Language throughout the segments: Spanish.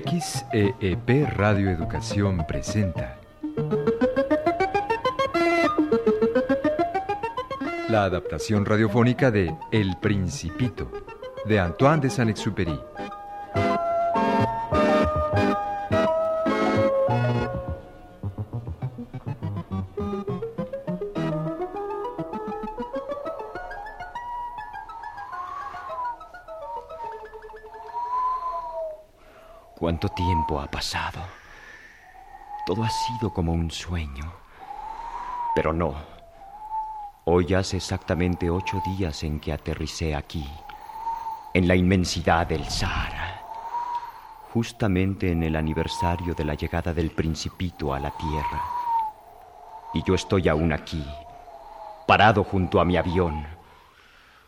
XEEP Radio Educación presenta la adaptación radiofónica de El Principito de Antoine de Saint-Exupéry. ¿Cuánto tiempo ha pasado? Todo ha sido como un sueño. Pero no. Hoy hace exactamente ocho días en que aterricé aquí, en la inmensidad del Sahara, justamente en el aniversario de la llegada del principito a la Tierra. Y yo estoy aún aquí, parado junto a mi avión,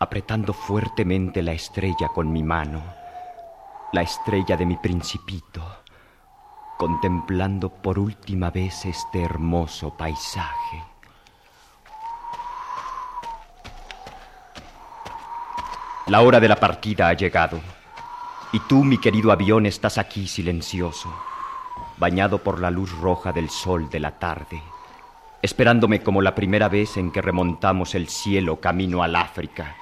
apretando fuertemente la estrella con mi mano la estrella de mi principito, contemplando por última vez este hermoso paisaje. La hora de la partida ha llegado, y tú, mi querido avión, estás aquí silencioso, bañado por la luz roja del sol de la tarde, esperándome como la primera vez en que remontamos el cielo camino al África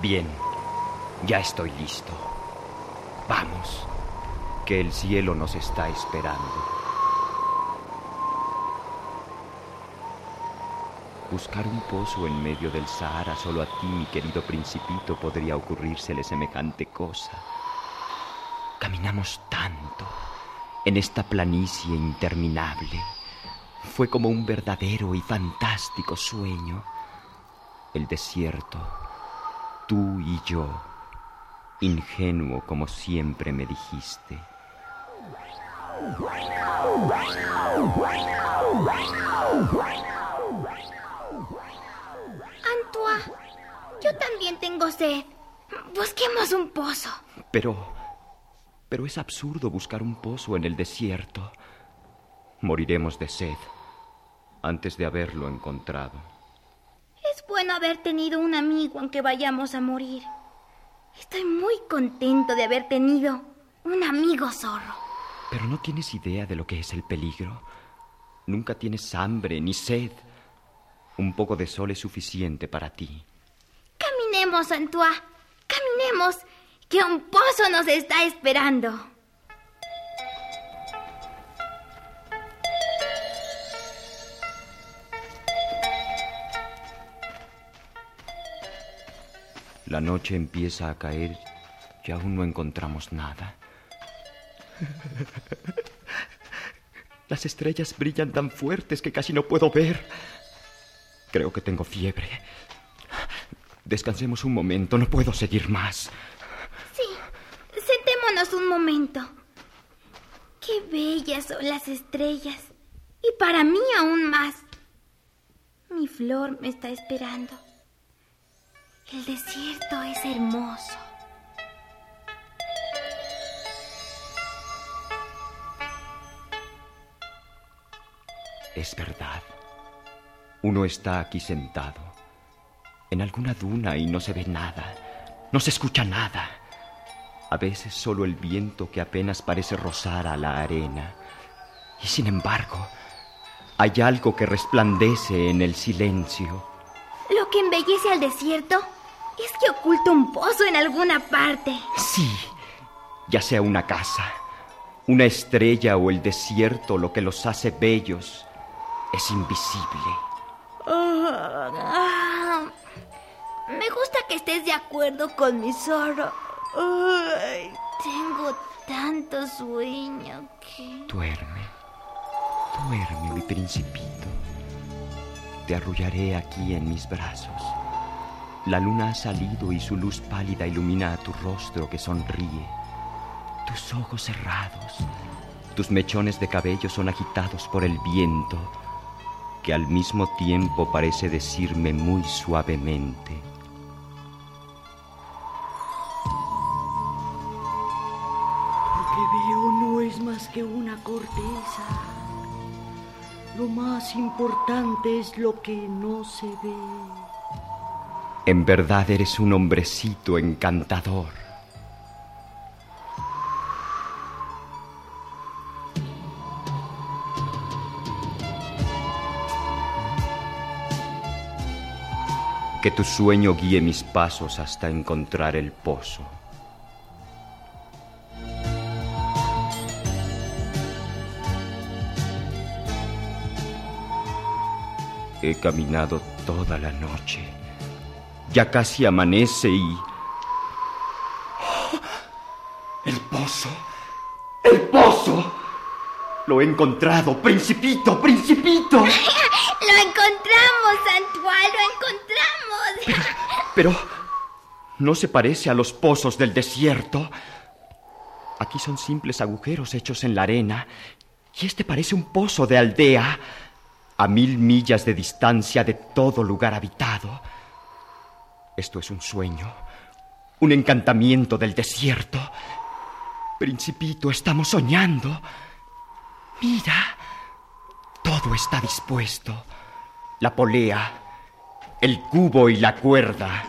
Bien, ya estoy listo. Vamos, que el cielo nos está esperando. Buscar un pozo en medio del Sahara solo a ti, mi querido principito, podría ocurrírsele semejante cosa. Caminamos tanto en esta planicie interminable. Fue como un verdadero y fantástico sueño. El desierto, tú y yo, ingenuo como siempre me dijiste. Antoine, yo también tengo sed. Busquemos un pozo. Pero... Pero es absurdo buscar un pozo en el desierto. Moriremos de sed antes de haberlo encontrado. Haber tenido un amigo aunque vayamos a morir. Estoy muy contento de haber tenido un amigo zorro. Pero no tienes idea de lo que es el peligro. Nunca tienes hambre ni sed. Un poco de sol es suficiente para ti. Caminemos, Antoine. Caminemos, que un pozo nos está esperando. La noche empieza a caer y aún no encontramos nada. Las estrellas brillan tan fuertes que casi no puedo ver. Creo que tengo fiebre. Descansemos un momento, no puedo seguir más. Sí, sentémonos un momento. Qué bellas son las estrellas. Y para mí aún más. Mi flor me está esperando. El desierto es hermoso. Es verdad. Uno está aquí sentado, en alguna duna y no se ve nada, no se escucha nada. A veces solo el viento que apenas parece rozar a la arena. Y sin embargo, hay algo que resplandece en el silencio. Lo que embellece al desierto es que oculta un pozo en alguna parte. Sí, ya sea una casa, una estrella o el desierto, lo que los hace bellos es invisible. Ah, me gusta que estés de acuerdo con mi zorro. Tengo tanto sueño que... Duerme, duerme, mi principito. Te arrullaré aquí en mis brazos. La luna ha salido y su luz pálida ilumina a tu rostro que sonríe. Tus ojos cerrados, tus mechones de cabello son agitados por el viento, que al mismo tiempo parece decirme muy suavemente. Lo que veo no es más que una corteza. Lo más importante es lo que no se ve. En verdad eres un hombrecito encantador. Que tu sueño guíe mis pasos hasta encontrar el pozo. He caminado toda la noche. Ya casi amanece y... ¡Oh! ¡El pozo! ¡El pozo! Lo he encontrado, principito, principito. lo encontramos, Antoine, lo encontramos. Pero, pero, ¿no se parece a los pozos del desierto? Aquí son simples agujeros hechos en la arena. Y este parece un pozo de aldea a mil millas de distancia de todo lugar habitado. Esto es un sueño, un encantamiento del desierto. Principito, estamos soñando. Mira, todo está dispuesto. La polea, el cubo y la cuerda.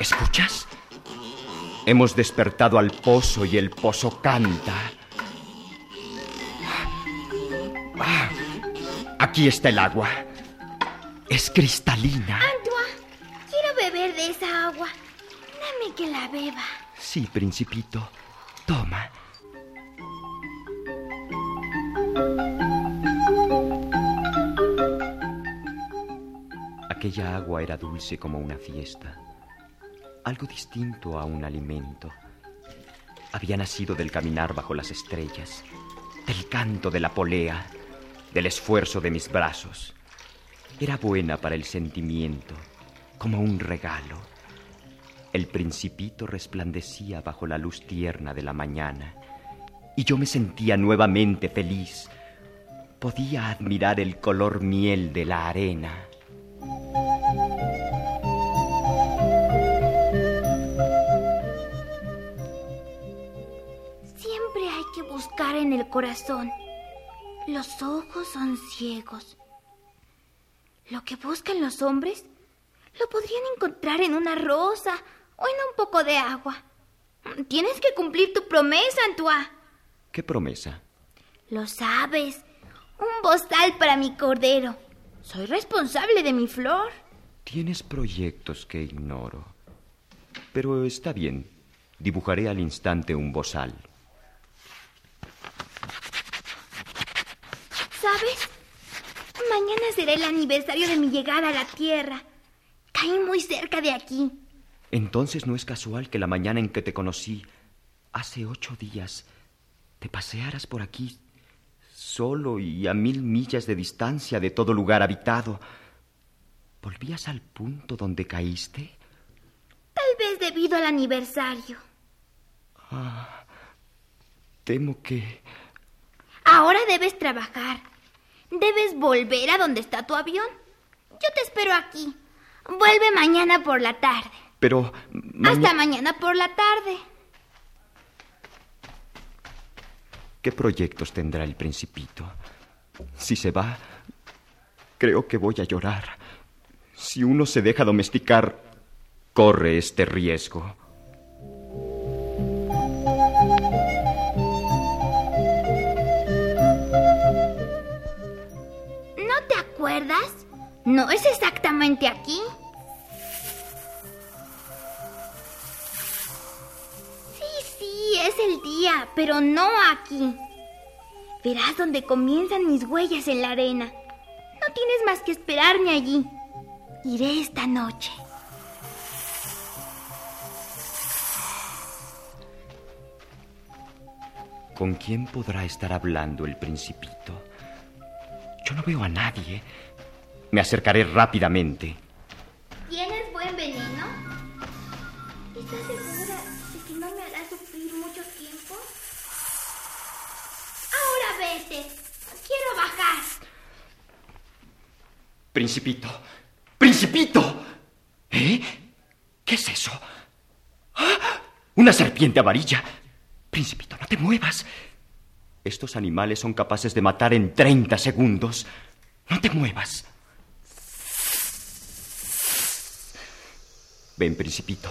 ¿Escuchas? Hemos despertado al pozo y el pozo canta. Aquí está el agua. Es cristalina. Antoine, quiero beber de esa agua. Dame que la beba. Sí, principito. Toma. Aquella agua era dulce como una fiesta. Algo distinto a un alimento. Había nacido del caminar bajo las estrellas, del canto de la polea del esfuerzo de mis brazos. Era buena para el sentimiento, como un regalo. El principito resplandecía bajo la luz tierna de la mañana y yo me sentía nuevamente feliz. Podía admirar el color miel de la arena. Siempre hay que buscar en el corazón los ojos son ciegos. Lo que buscan los hombres lo podrían encontrar en una rosa o en un poco de agua. Tienes que cumplir tu promesa, Antoine. ¿Qué promesa? Lo sabes. Un bozal para mi cordero. Soy responsable de mi flor. Tienes proyectos que ignoro. Pero está bien. Dibujaré al instante un bozal. ¿Sabes? Mañana será el aniversario de mi llegada a la Tierra. Caí muy cerca de aquí. Entonces no es casual que la mañana en que te conocí, hace ocho días, te pasearas por aquí, solo y a mil millas de distancia de todo lugar habitado. ¿Volvías al punto donde caíste? Tal vez debido al aniversario. Ah, temo que... Ahora debes trabajar. Debes volver a donde está tu avión. Yo te espero aquí. Vuelve mañana por la tarde. Pero... Hasta mañana por la tarde. ¿Qué proyectos tendrá el principito? Si se va, creo que voy a llorar. Si uno se deja domesticar, corre este riesgo. No es exactamente aquí. Sí, sí, es el día, pero no aquí. Verás donde comienzan mis huellas en la arena. No tienes más que esperarme allí. Iré esta noche. ¿Con quién podrá estar hablando el principito? Yo no veo a nadie. Me acercaré rápidamente. ¿Tienes buen veneno? ¿Estás segura de que no me hará sufrir mucho tiempo? Ahora vete. Quiero bajar. Principito. Principito. ¿Eh? ¿Qué es eso? ¡Ah! Una serpiente amarilla. Principito, no te muevas. Estos animales son capaces de matar en 30 segundos. No te muevas. Ven, principito.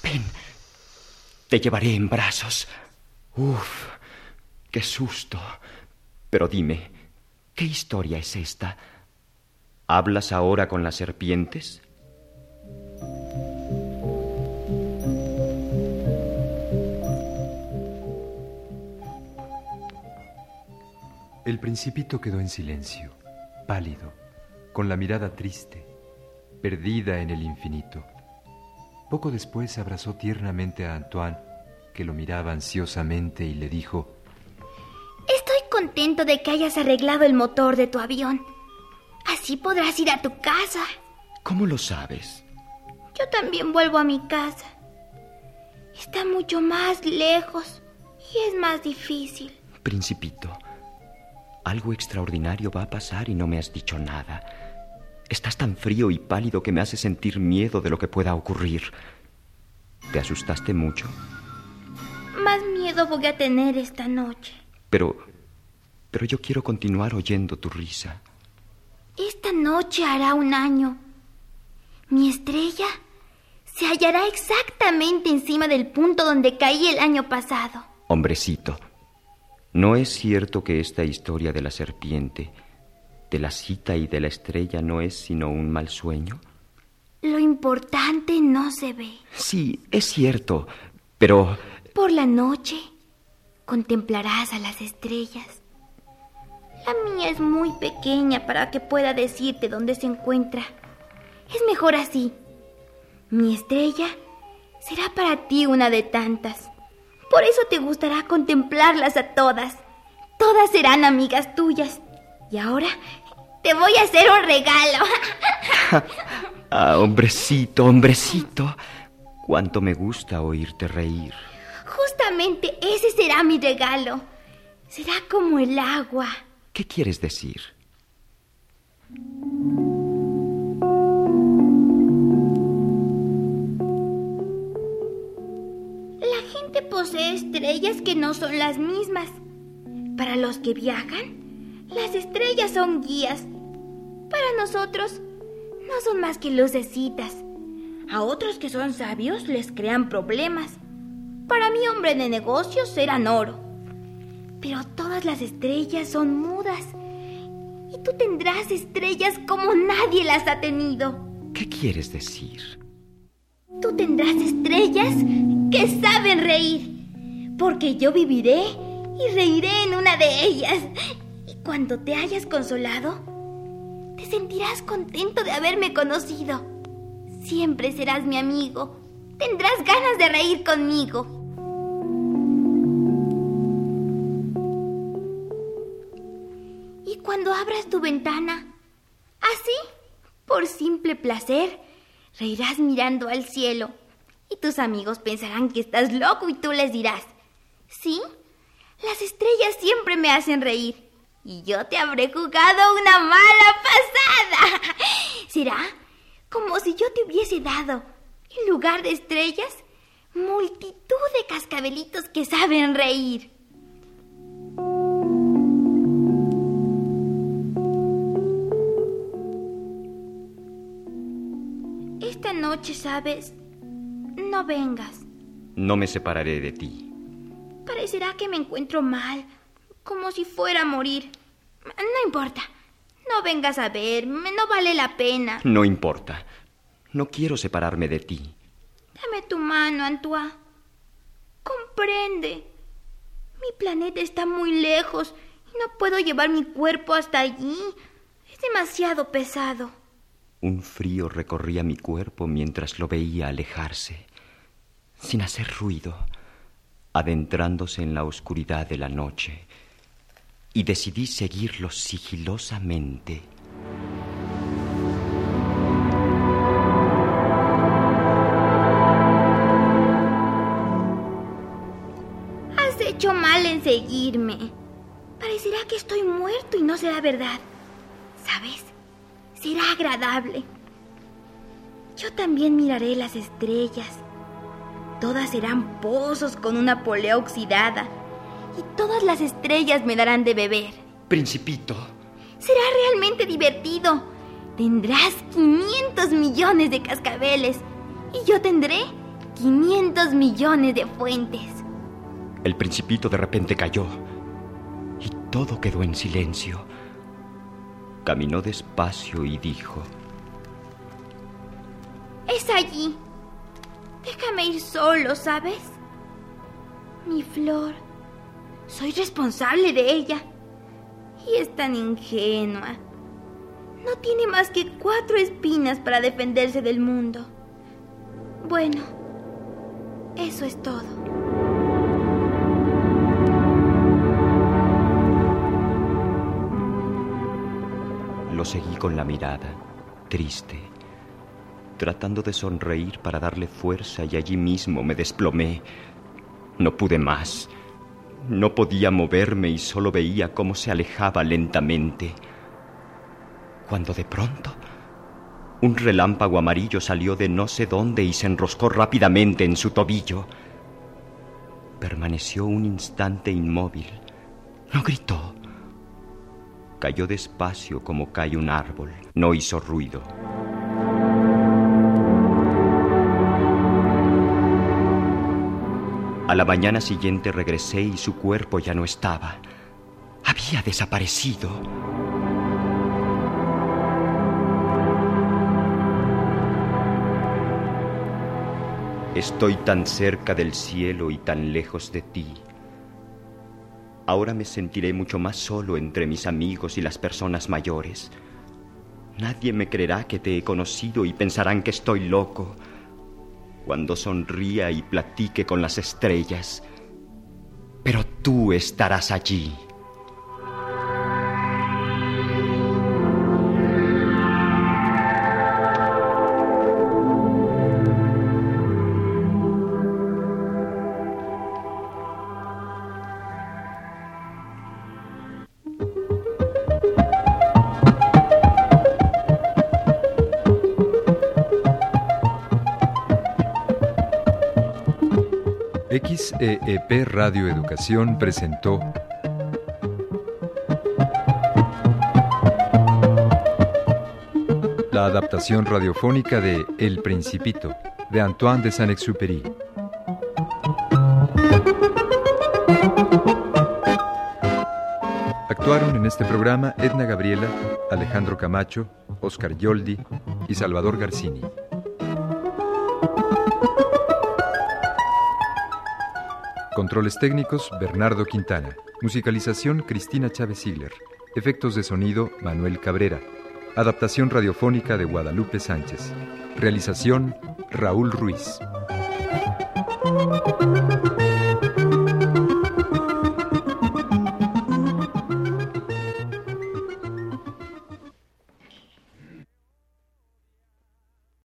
Ven. Te llevaré en brazos. Uf, qué susto. Pero dime, ¿qué historia es esta? ¿Hablas ahora con las serpientes? El principito quedó en silencio, pálido, con la mirada triste, perdida en el infinito. Poco después abrazó tiernamente a Antoine, que lo miraba ansiosamente y le dijo, Estoy contento de que hayas arreglado el motor de tu avión. Así podrás ir a tu casa. ¿Cómo lo sabes? Yo también vuelvo a mi casa. Está mucho más lejos y es más difícil. Principito, algo extraordinario va a pasar y no me has dicho nada. Estás tan frío y pálido que me hace sentir miedo de lo que pueda ocurrir. ¿Te asustaste mucho? Más miedo voy a tener esta noche. Pero... pero yo quiero continuar oyendo tu risa. Esta noche hará un año. Mi estrella se hallará exactamente encima del punto donde caí el año pasado. Hombrecito, ¿No es cierto que esta historia de la serpiente, de la cita y de la estrella no es sino un mal sueño? Lo importante no se ve. Sí, es cierto, pero... Por la noche contemplarás a las estrellas. La mía es muy pequeña para que pueda decirte dónde se encuentra. Es mejor así. Mi estrella será para ti una de tantas. Por eso te gustará contemplarlas a todas. Todas serán amigas tuyas. Y ahora te voy a hacer un regalo. ah, hombrecito, hombrecito. Cuánto me gusta oírte reír. Justamente ese será mi regalo. Será como el agua. ¿Qué quieres decir? Posee estrellas que no son las mismas. Para los que viajan, las estrellas son guías. Para nosotros, no son más que lucecitas. A otros que son sabios les crean problemas. Para mi hombre de negocios eran oro. Pero todas las estrellas son mudas. Y tú tendrás estrellas como nadie las ha tenido. ¿Qué quieres decir? Tú tendrás estrellas que saben reír, porque yo viviré y reiré en una de ellas. Y cuando te hayas consolado, te sentirás contento de haberme conocido. Siempre serás mi amigo. Tendrás ganas de reír conmigo. Y cuando abras tu ventana, así, por simple placer, reirás mirando al cielo y tus amigos pensarán que estás loco y tú les dirás, ¿sí? Las estrellas siempre me hacen reír y yo te habré jugado una mala pasada. Será como si yo te hubiese dado, en lugar de estrellas, multitud de cascabelitos que saben reír. Esta noche, ¿sabes? No vengas. No me separaré de ti. Parecerá que me encuentro mal, como si fuera a morir. No importa. No vengas a verme, no vale la pena. No importa. No quiero separarme de ti. Dame tu mano, Antoine. Comprende. Mi planeta está muy lejos y no puedo llevar mi cuerpo hasta allí. Es demasiado pesado. Un frío recorría mi cuerpo mientras lo veía alejarse sin hacer ruido, adentrándose en la oscuridad de la noche, y decidí seguirlo sigilosamente. Has hecho mal en seguirme. Parecerá que estoy muerto y no será verdad. ¿Sabes? Será agradable. Yo también miraré las estrellas Todas serán pozos con una polea oxidada y todas las estrellas me darán de beber. Principito. Será realmente divertido. Tendrás 500 millones de cascabeles y yo tendré 500 millones de fuentes. El principito de repente cayó y todo quedó en silencio. Caminó despacio y dijo, Es allí. Déjame ir solo, ¿sabes? Mi flor. Soy responsable de ella. Y es tan ingenua. No tiene más que cuatro espinas para defenderse del mundo. Bueno, eso es todo. Lo seguí con la mirada, triste, tratando de sonreír para darle fuerza y allí mismo me desplomé. No pude más. No podía moverme y solo veía cómo se alejaba lentamente. Cuando de pronto un relámpago amarillo salió de no sé dónde y se enroscó rápidamente en su tobillo. Permaneció un instante inmóvil. No gritó. Cayó despacio como cae un árbol. No hizo ruido. A la mañana siguiente regresé y su cuerpo ya no estaba. Había desaparecido. Estoy tan cerca del cielo y tan lejos de ti. Ahora me sentiré mucho más solo entre mis amigos y las personas mayores. Nadie me creerá que te he conocido y pensarán que estoy loco cuando sonría y platique con las estrellas. Pero tú estarás allí. XEEP Radio Educación presentó la adaptación radiofónica de El Principito de Antoine de Saint-Exupéry. Actuaron en este programa Edna Gabriela, Alejandro Camacho, Oscar Yoldi y Salvador Garcini. Controles técnicos, Bernardo Quintana. Musicalización, Cristina Chávez Sigler. Efectos de sonido, Manuel Cabrera. Adaptación radiofónica de Guadalupe Sánchez. Realización, Raúl Ruiz.